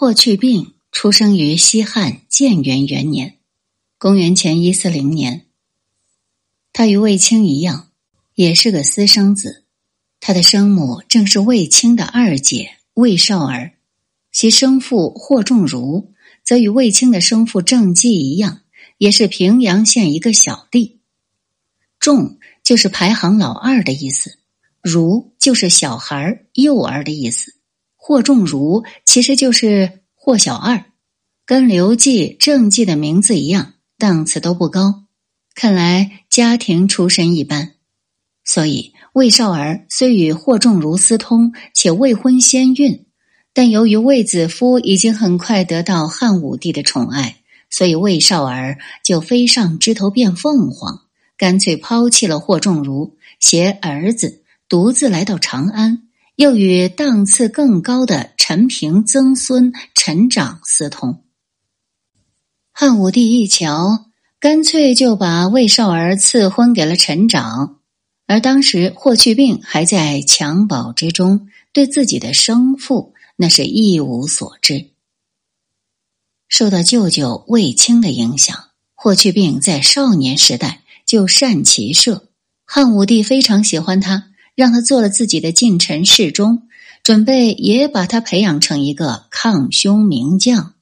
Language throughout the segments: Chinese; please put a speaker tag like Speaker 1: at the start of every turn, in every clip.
Speaker 1: 霍去病出生于西汉建元元年，公元前一四零年。他与卫青一样，也是个私生子。他的生母正是卫青的二姐卫少儿，其生父霍仲儒则与卫青的生父郑季一样，也是平阳县一个小弟。仲就是排行老二的意思，儒就是小孩幼儿的意思。霍仲儒其实就是霍小二，跟刘季、郑季的名字一样，档次都不高。看来家庭出身一般，所以魏少儿虽与霍仲儒私通，且未婚先孕，但由于卫子夫已经很快得到汉武帝的宠爱，所以魏少儿就飞上枝头变凤凰，干脆抛弃了霍仲儒，携儿子独自来到长安。又与档次更高的陈平曾孙陈长私通。汉武帝一瞧，干脆就把魏少儿赐婚给了陈长。而当时霍去病还在襁褓之中，对自己的生父那是一无所知。受到舅舅卫青的影响，霍去病在少年时代就善骑射，汉武帝非常喜欢他。让他做了自己的近臣侍中，准备也把他培养成一个抗匈名将。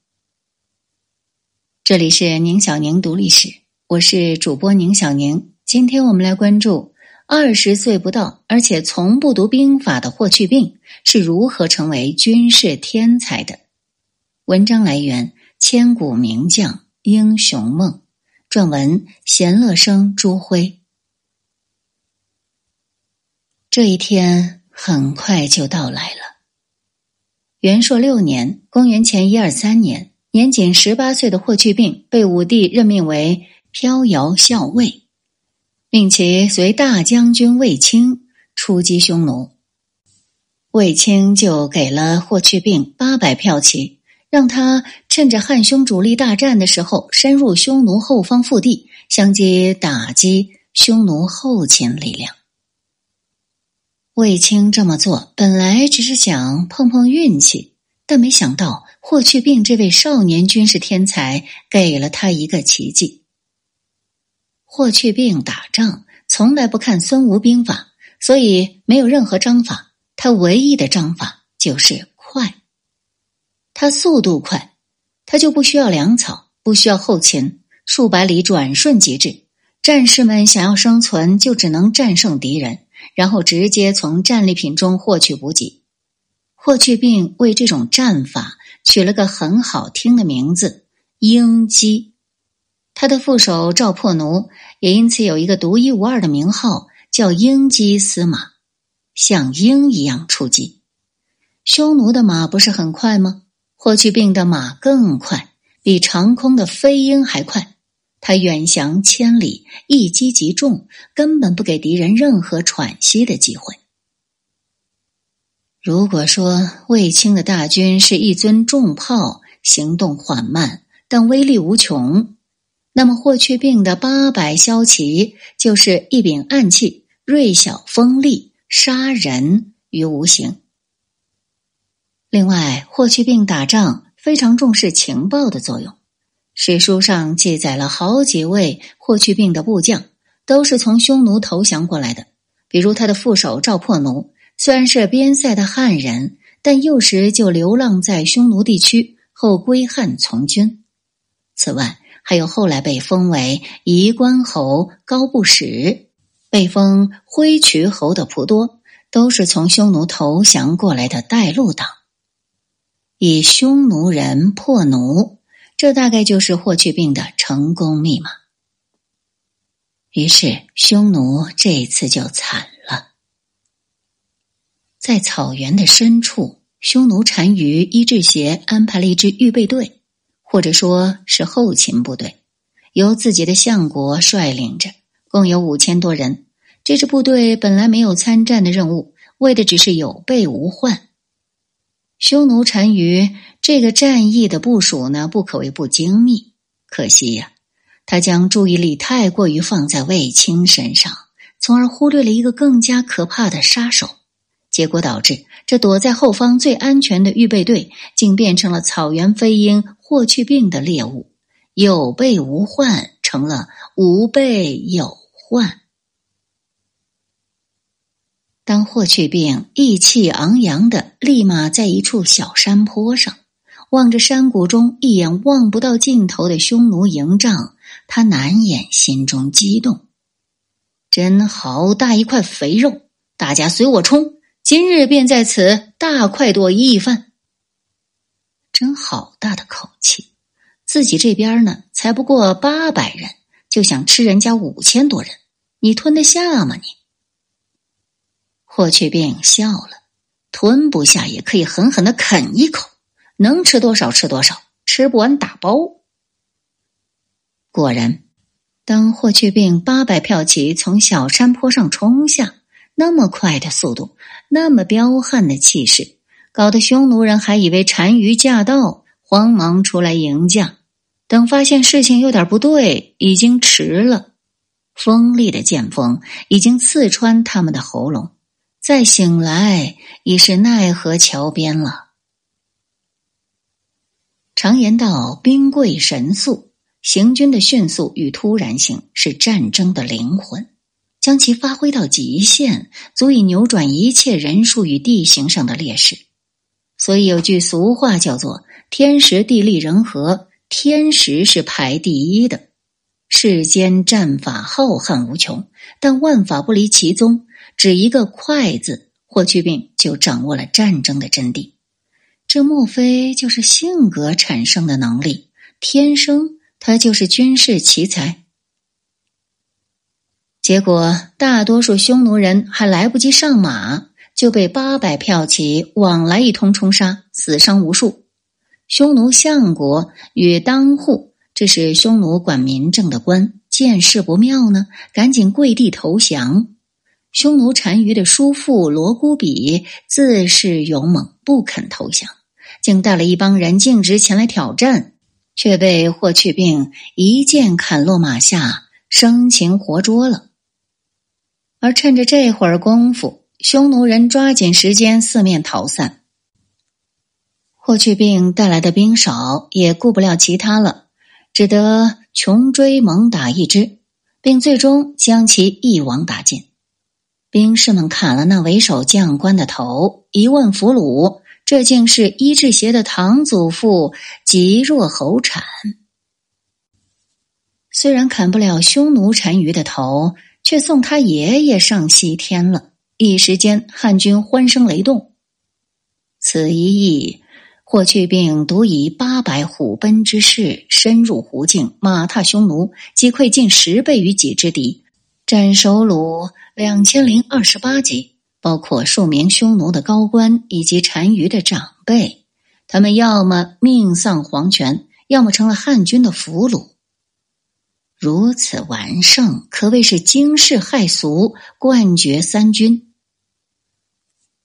Speaker 1: 这里是宁小宁读历史，我是主播宁小宁。今天我们来关注二十岁不到而且从不读兵法的霍去病是如何成为军事天才的。文章来源：千古名将英雄梦，撰文：闲乐生朱辉。这一天很快就到来了。元朔六年（公元前一二三年），年仅十八岁的霍去病被武帝任命为飘摇校尉，命其随大将军卫青出击匈奴。卫青就给了霍去病八百骠骑，让他趁着汉匈主力大战的时候，深入匈奴后方腹地，相继打击匈奴后勤力量。卫青这么做本来只是想碰碰运气，但没想到霍去病这位少年军事天才给了他一个奇迹。霍去病打仗从来不看孙吴兵法，所以没有任何章法，他唯一的章法就是快。他速度快，他就不需要粮草，不需要后勤，数百里转瞬即至。战士们想要生存，就只能战胜敌人。然后直接从战利品中获取补给。霍去病为这种战法取了个很好听的名字——鹰击。他的副手赵破奴也因此有一个独一无二的名号，叫鹰击司马，像鹰一样出击。匈奴的马不是很快吗？霍去病的马更快，比长空的飞鹰还快。他远翔千里，一击即中，根本不给敌人任何喘息的机会。如果说卫青的大军是一尊重炮，行动缓慢，但威力无穷，那么霍去病的八百骁骑就是一柄暗器，锐小锋利，杀人于无形。另外，霍去病打仗非常重视情报的作用。史书上记载了好几位霍去病的部将，都是从匈奴投降过来的。比如他的副手赵破奴，虽然是边塞的汉人，但幼时就流浪在匈奴地区，后归汉从军。此外，还有后来被封为夷关侯高不始，被封挥渠侯的仆多，都是从匈奴投降过来的带路党。以匈奴人破奴。这大概就是霍去病的成功密码。于是，匈奴这次就惨了。在草原的深处，匈奴单于伊稚协安排了一支预备队，或者说是后勤部队，由自己的相国率领着，共有五千多人。这支部队本来没有参战的任务，为的只是有备无患。匈奴单于这个战役的部署呢，不可谓不精密。可惜呀，他将注意力太过于放在卫青身上，从而忽略了一个更加可怕的杀手，结果导致这躲在后方最安全的预备队，竟变成了草原飞鹰霍去病的猎物，有备无患成了无备有患。当霍去病意气昂扬的立马在一处小山坡上，望着山谷中一眼望不到尽头的匈奴营帐，他难掩心中激动。真好大一块肥肉！大家随我冲！今日便在此大快朵颐一番。真好大的口气！自己这边呢，才不过八百人，就想吃人家五千多人，你吞得下吗？你？霍去病笑了，吞不下也可以狠狠的啃一口，能吃多少吃多少，吃不完打包。果然，当霍去病八百票骑从小山坡上冲下。那么快的速度，那么彪悍的气势，搞得匈奴人还以为单于驾到，慌忙出来迎驾。等发现事情有点不对，已经迟了。锋利的剑锋已经刺穿他们的喉咙，再醒来已是奈何桥边了。常言道：“兵贵神速，行军的迅速与突然性是战争的灵魂。”将其发挥到极限，足以扭转一切人数与地形上的劣势。所以有句俗话叫做“天时地利人和”，天时是排第一的。世间战法浩瀚无穷，但万法不离其宗，只一个“快”字，霍去病就掌握了战争的真谛。这莫非就是性格产生的能力？天生他就是军事奇才。结果，大多数匈奴人还来不及上马，就被八百骠骑往来一通冲杀，死伤无数。匈奴相国与当户，这是匈奴管民政的官，见势不妙呢，赶紧跪地投降。匈奴单于的叔父罗姑比自恃勇猛，不肯投降，竟带了一帮人径直前来挑战，却被霍去病一剑砍落马下，生擒活捉了。而趁着这会儿功夫，匈奴人抓紧时间四面逃散。霍去病带来的兵少，也顾不了其他了，只得穷追猛打一支，并最终将其一网打尽。兵士们砍了那为首将官的头，一问俘虏，这竟是伊稚邪的堂祖父吉若侯产。虽然砍不了匈奴单于的头。却送他爷爷上西天了。一时间，汉军欢声雷动。此一役，霍去病独以八百虎奔之势深入胡境，马踏匈奴，击溃近十倍于己之敌，斩首虏两千零二十八级，包括数名匈奴的高官以及单于的长辈。他们要么命丧黄泉，要么成了汉军的俘虏。如此完胜，可谓是惊世骇俗，冠绝三军。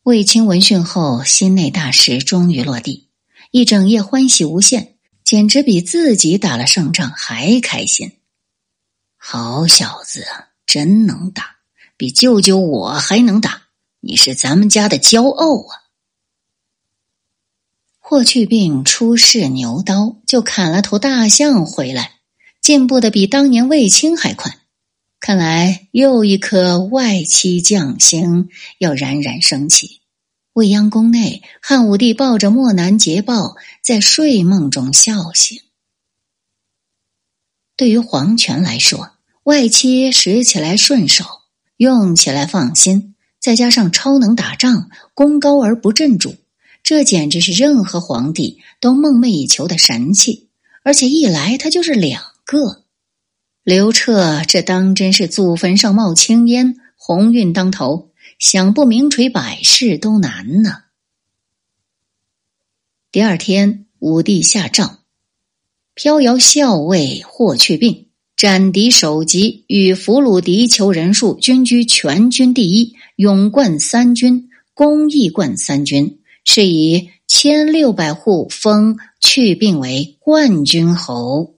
Speaker 1: 卫青闻讯后，心内大石终于落地，一整夜欢喜无限，简直比自己打了胜仗还开心。好小子，真能打，比舅舅我还能打，你是咱们家的骄傲啊！霍去病出世牛刀，就砍了头大象回来。进步的比当年卫青还快，看来又一颗外戚将星要冉冉升起。未央宫内，汉武帝抱着漠南捷报，在睡梦中笑醒。对于皇权来说，外戚使起来顺手，用起来放心，再加上超能打仗，功高而不震主，这简直是任何皇帝都梦寐以求的神器。而且一来，他就是两。个刘彻，这当真是祖坟上冒青烟，鸿运当头，想不名垂百世都难呢。第二天，武帝下诏，飘摇校尉霍去病斩敌首级，与俘虏敌酋人数均居全军第一，勇冠三军，公义冠三军，是以千六百户封去病为冠军侯。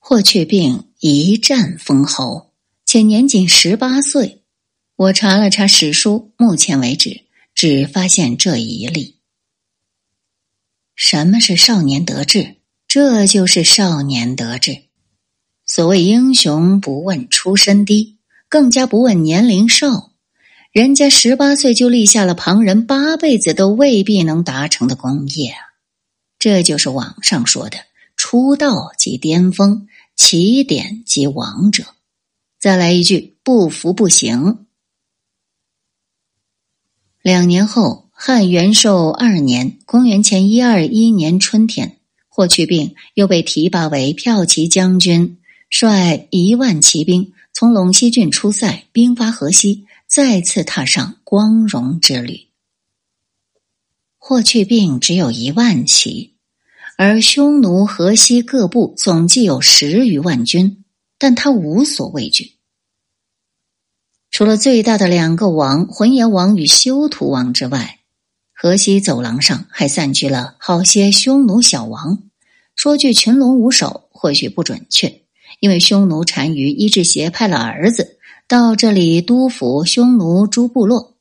Speaker 1: 霍去病一战封侯，且年仅十八岁。我查了查史书，目前为止只发现这一例。什么是少年得志？这就是少年得志。所谓英雄不问出身低，更加不问年龄少。人家十八岁就立下了旁人八辈子都未必能达成的功业啊！这就是网上说的“出道即巅峰，起点即王者”。再来一句：“不服不行。”两年后，汉元寿二年（公元前一二一年）春天，霍去病又被提拔为骠骑将军，率一万骑兵从陇西郡出塞，兵发河西，再次踏上光荣之旅。霍去病只有一万骑，而匈奴、河西各部总计有十余万军，但他无所畏惧。除了最大的两个王浑邪王与修图王之外，河西走廊上还散居了好些匈奴小王。说句群龙无首，或许不准确，因为匈奴单于伊稚邪派了儿子到这里督抚匈奴诸部落。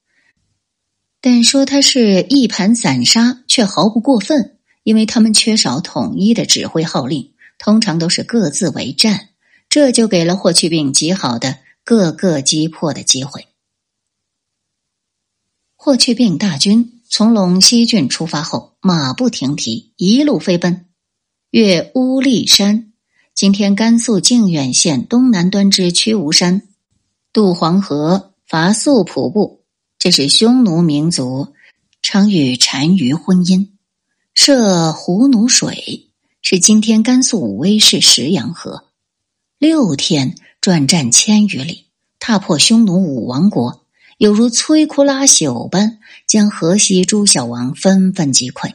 Speaker 1: 但说他是一盘散沙，却毫不过分，因为他们缺少统一的指挥号令，通常都是各自为战，这就给了霍去病极好的。各个击破的机会。霍去病大军从陇西郡出发后，马不停蹄，一路飞奔，越乌力山（今天甘肃靖远县东南端之曲吴山），渡黄河，伐素普部，这是匈奴民族常与单于婚姻，涉胡奴水，是今天甘肃武威市石羊河，六天。转战千余里，踏破匈奴五王国，犹如摧枯拉朽般，将河西诸小王纷纷击溃。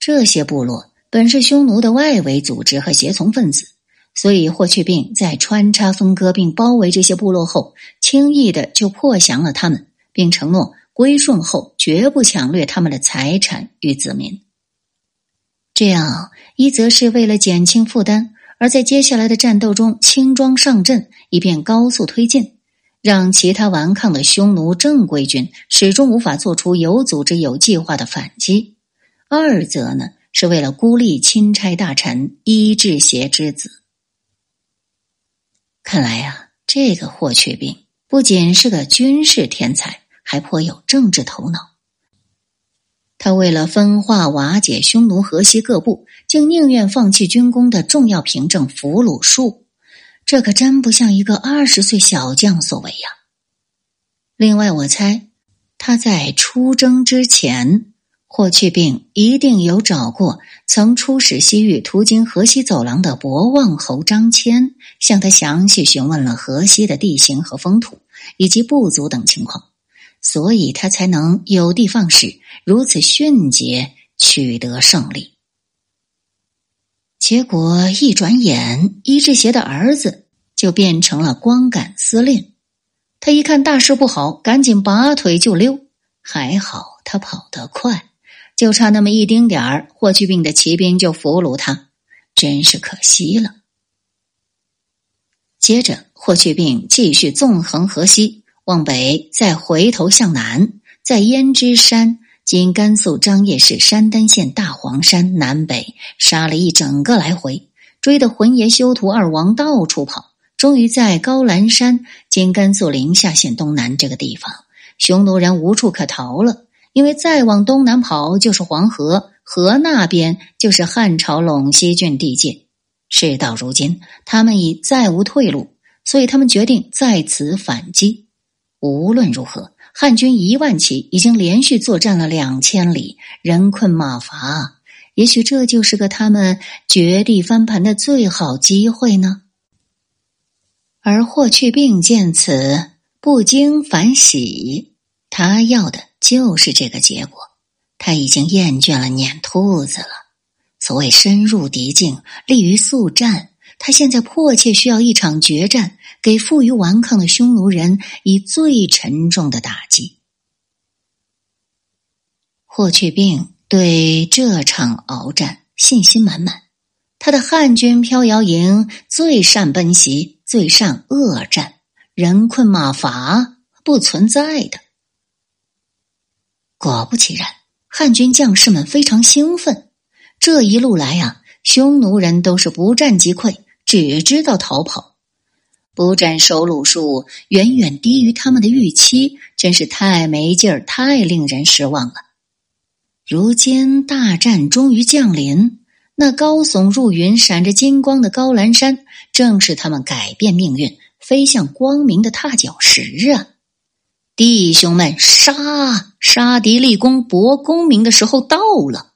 Speaker 1: 这些部落本是匈奴的外围组织和胁从分子，所以霍去病在穿插分割并包围这些部落后，轻易的就破降了他们，并承诺归顺后绝不抢掠他们的财产与子民。这样一则是为了减轻负担。而在接下来的战斗中，轻装上阵，以便高速推进，让其他顽抗的匈奴正规军始终无法做出有组织、有计划的反击；二则呢，是为了孤立钦差大臣伊稚邪之子。看来呀，这个霍去病不仅是个军事天才，还颇有政治头脑。他为了分化瓦解匈奴河西各部，竟宁愿放弃军功的重要凭证俘虏术，这可真不像一个二十岁小将所为呀。另外，我猜他在出征之前，霍去病一定有找过曾出使西域、途经河西走廊的博望侯张骞，向他详细询问了河西的地形和风土，以及部族等情况。所以他才能有的放矢，如此迅捷取得胜利。结果一转眼，伊志邪的儿子就变成了光杆司令。他一看大事不好，赶紧拔腿就溜。还好他跑得快，就差那么一丁点儿，霍去病的骑兵就俘虏他，真是可惜了。接着，霍去病继续纵横河西。往北，再回头向南，在胭脂山（今甘肃张掖市山丹县大黄山）南北杀了一整个来回，追得浑邪修图二王到处跑。终于在高兰山（今甘肃临夏县东南）这个地方，匈奴人无处可逃了，因为再往东南跑就是黄河，河那边就是汉朝陇西郡地界。事到如今，他们已再无退路，所以他们决定在此反击。无论如何，汉军一万骑已经连续作战了两千里，人困马乏。也许这就是个他们绝地翻盘的最好机会呢。而霍去病见此，不禁反喜。他要的就是这个结果。他已经厌倦了撵兔子了。所谓深入敌境，利于速战。他现在迫切需要一场决战。给负隅顽抗的匈奴人以最沉重的打击。霍去病对这场鏖战信心满满，他的汉军飘摇营最善奔袭，最善恶战，人困马乏，不存在的。果不其然，汉军将士们非常兴奋。这一路来啊，匈奴人都是不战即溃，只知道逃跑，不战收虏数远远低于他们的预期，真是太没劲儿，太令人失望了。如今大战终于降临，那高耸入云、闪着金光的高兰山，正是他们改变命运、飞向光明的踏脚石啊！弟兄们，杀！杀敌立功、博功名的时候到了。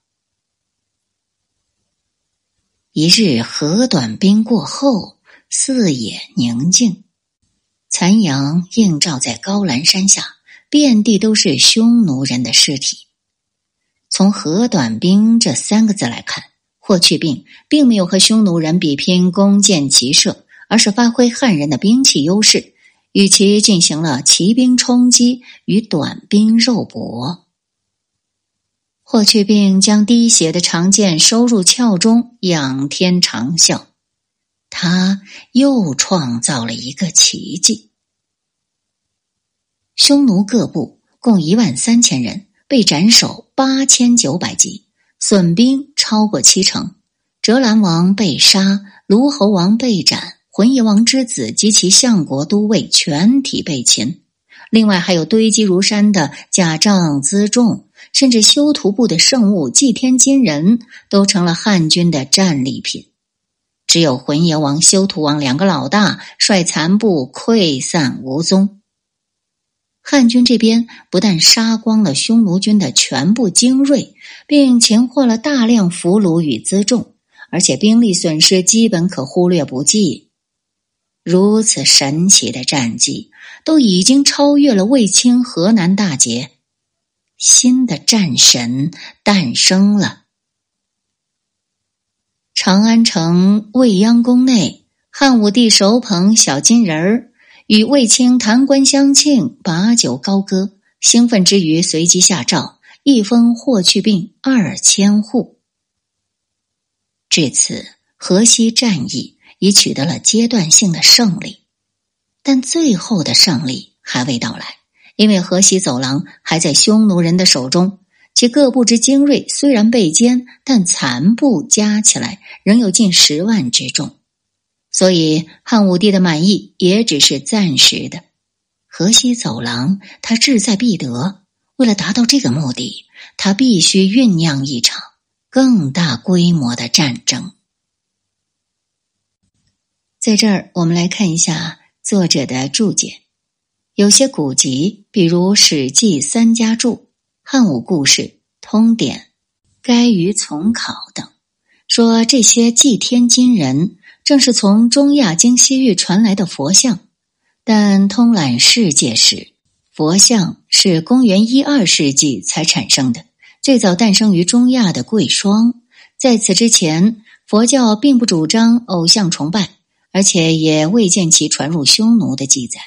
Speaker 1: 一日河短兵过后，四野宁静，残阳映照在高兰山下，遍地都是匈奴人的尸体。从“何短兵”这三个字来看，霍去病并没有和匈奴人比拼弓箭骑射，而是发挥汉人的兵器优势，与其进行了骑兵冲击与短兵肉搏。霍去病将滴血的长剑收入鞘中，仰天长啸，他又创造了一个奇迹。匈奴各部共一万三千人。被斩首八千九百级，损兵超过七成。折兰王被杀，卢侯王被斩，浑邪王之子及其相国都尉全体被擒。另外还有堆积如山的甲仗辎重，甚至修图部的圣物祭天金人都成了汉军的战利品。只有浑邪王、修图王两个老大率残部溃散无踪。汉军这边不但杀光了匈奴军的全部精锐，并擒获了大量俘虏与辎重，而且兵力损失基本可忽略不计。如此神奇的战绩，都已经超越了卫青河南大捷，新的战神诞生了。长安城未央宫内，汉武帝手捧小金人儿。与卫青弹冠相庆，把酒高歌，兴奋之余，随即下诏一封霍去病二千户。至此，河西战役已取得了阶段性的胜利，但最后的胜利还未到来，因为河西走廊还在匈奴人的手中，其各部之精锐虽然被歼，但残部加起来仍有近十万之众。所以，汉武帝的满意也只是暂时的。河西走廊，他志在必得。为了达到这个目的，他必须酝酿一场更大规模的战争。在这儿，我们来看一下作者的注解。有些古籍，比如《史记》三家注、《汉武故事》、《通典》、《该于从考》等，说这些祭天金人。正是从中亚经西域传来的佛像，但通览世界时，佛像是公元一二世纪才产生的，最早诞生于中亚的贵霜。在此之前，佛教并不主张偶像崇拜，而且也未见其传入匈奴的记载。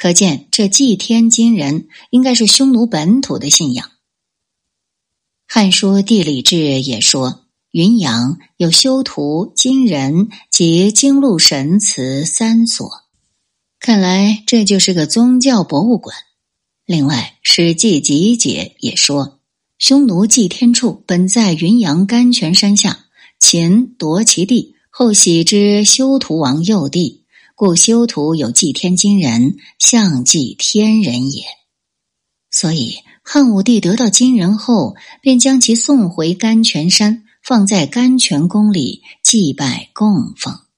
Speaker 1: 可见，这祭天金人应该是匈奴本土的信仰。《汉书地理志》也说。云阳有修图、金人及经路神祠三所，看来这就是个宗教博物馆。另外，《史记集解》也说，匈奴祭天处本在云阳甘泉山下，秦夺其地，后徙之修图王右地，故修图有祭天金人，象祭天人也。所以，汉武帝得到金人后，便将其送回甘泉山。放在甘泉宫里祭拜供奉。